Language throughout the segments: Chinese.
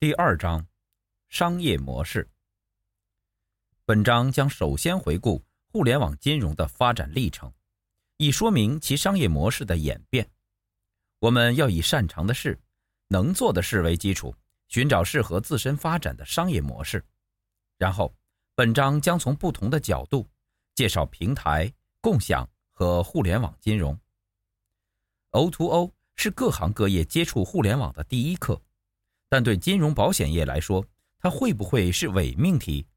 第二章，商业模式。本章将首先回顾互联网金融的发展历程，以说明其商业模式的演变。我们要以擅长的事、能做的事为基础，寻找适合自身发展的商业模式。然后，本章将从不同的角度介绍平台、共享和互联网金融。O to O 是各行各业接触互联网的第一课。但对金融保险业来说，它会不会是伪命题？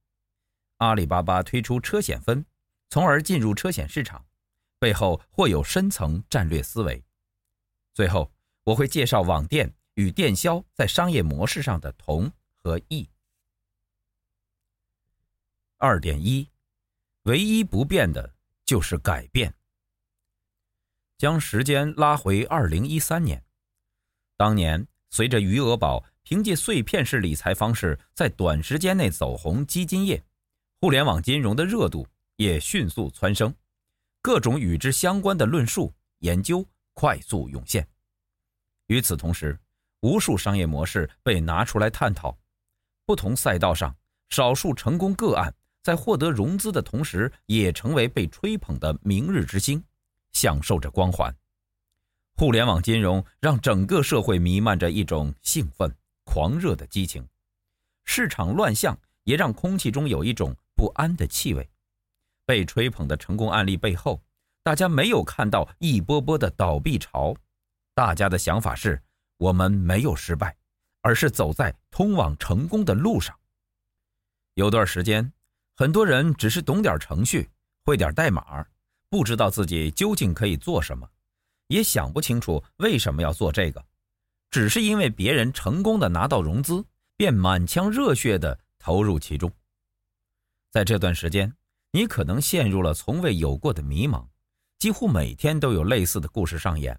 阿里巴巴推出车险分，从而进入车险市场，背后或有深层战略思维。最后，我会介绍网店与电销在商业模式上的同和异。二点一，唯一不变的就是改变。将时间拉回二零一三年，当年随着余额宝。凭借碎片式理财方式，在短时间内走红基金业，互联网金融的热度也迅速蹿升，各种与之相关的论述研究快速涌现。与此同时，无数商业模式被拿出来探讨，不同赛道上少数成功个案在获得融资的同时，也成为被吹捧的明日之星，享受着光环。互联网金融让整个社会弥漫着一种兴奋。狂热的激情，市场乱象也让空气中有一种不安的气味。被吹捧的成功案例背后，大家没有看到一波波的倒闭潮。大家的想法是：我们没有失败，而是走在通往成功的路上。有段时间，很多人只是懂点程序，会点代码，不知道自己究竟可以做什么，也想不清楚为什么要做这个。只是因为别人成功的拿到融资，便满腔热血的投入其中。在这段时间，你可能陷入了从未有过的迷茫，几乎每天都有类似的故事上演。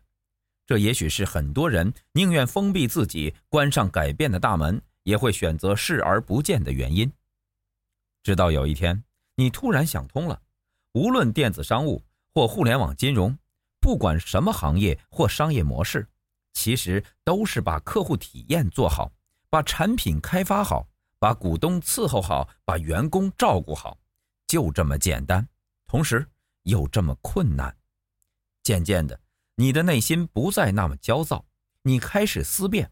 这也许是很多人宁愿封闭自己，关上改变的大门，也会选择视而不见的原因。直到有一天，你突然想通了，无论电子商务或互联网金融，不管什么行业或商业模式。其实都是把客户体验做好，把产品开发好，把股东伺候好，把员工照顾好，就这么简单，同时又这么困难。渐渐的，你的内心不再那么焦躁，你开始思辨，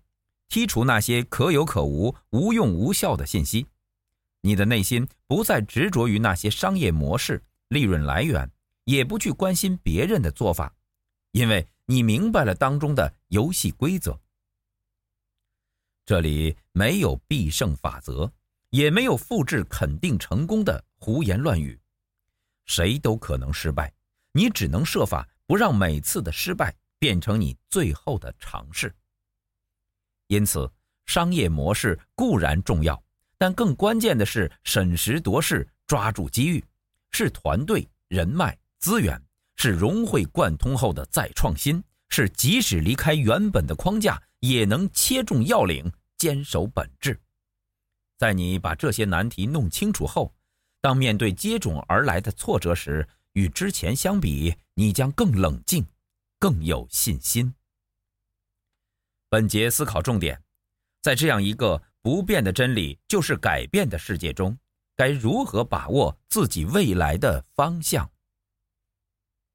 剔除那些可有可无、无用无效的信息。你的内心不再执着于那些商业模式、利润来源，也不去关心别人的做法，因为。你明白了当中的游戏规则。这里没有必胜法则，也没有复制肯定成功的胡言乱语。谁都可能失败，你只能设法不让每次的失败变成你最后的尝试。因此，商业模式固然重要，但更关键的是审时度势，抓住机遇，是团队、人脉、资源。是融会贯通后的再创新，是即使离开原本的框架，也能切中要领，坚守本质。在你把这些难题弄清楚后，当面对接踵而来的挫折时，与之前相比，你将更冷静，更有信心。本节思考重点：在这样一个不变的真理就是改变的世界中，该如何把握自己未来的方向？